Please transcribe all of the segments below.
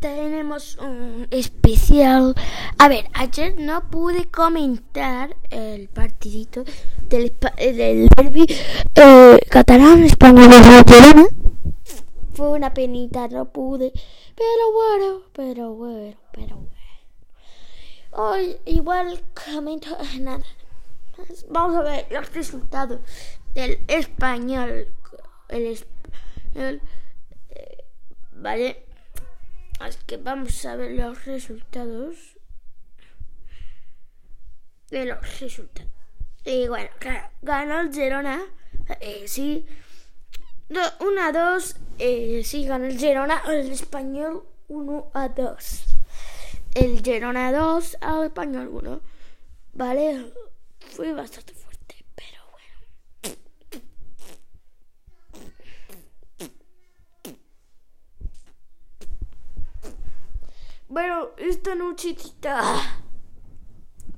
tenemos un especial. A ver, ayer no pude comentar el partidito del, del derbi eh, catalán español Barcelona. Fue una penita, no pude. Pero bueno, pero bueno, pero bueno. Hoy igual comento nada. Vamos a ver los resultados del español. El español. eh, vale. Así que vamos a ver los resultados. De los resultados. Y bueno, claro, ganó el Girona. Eh, sí. 1 a 2. Eh, sí, ganó el Girona. El español 1 a 2. El Girona 2 al español 1. Vale. Fue bastante fuerte, pero bueno. Bueno, esta nochecita.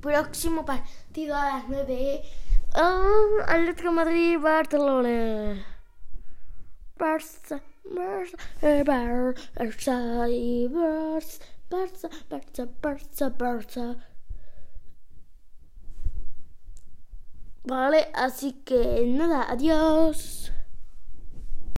Próximo partido a las 9. Oh, Atlético Madrid, Barcelona. Barça, Barça, eh, Barça, y Barça, Barça, Barça, Barça, Barça. Vale, así que nada, adiós.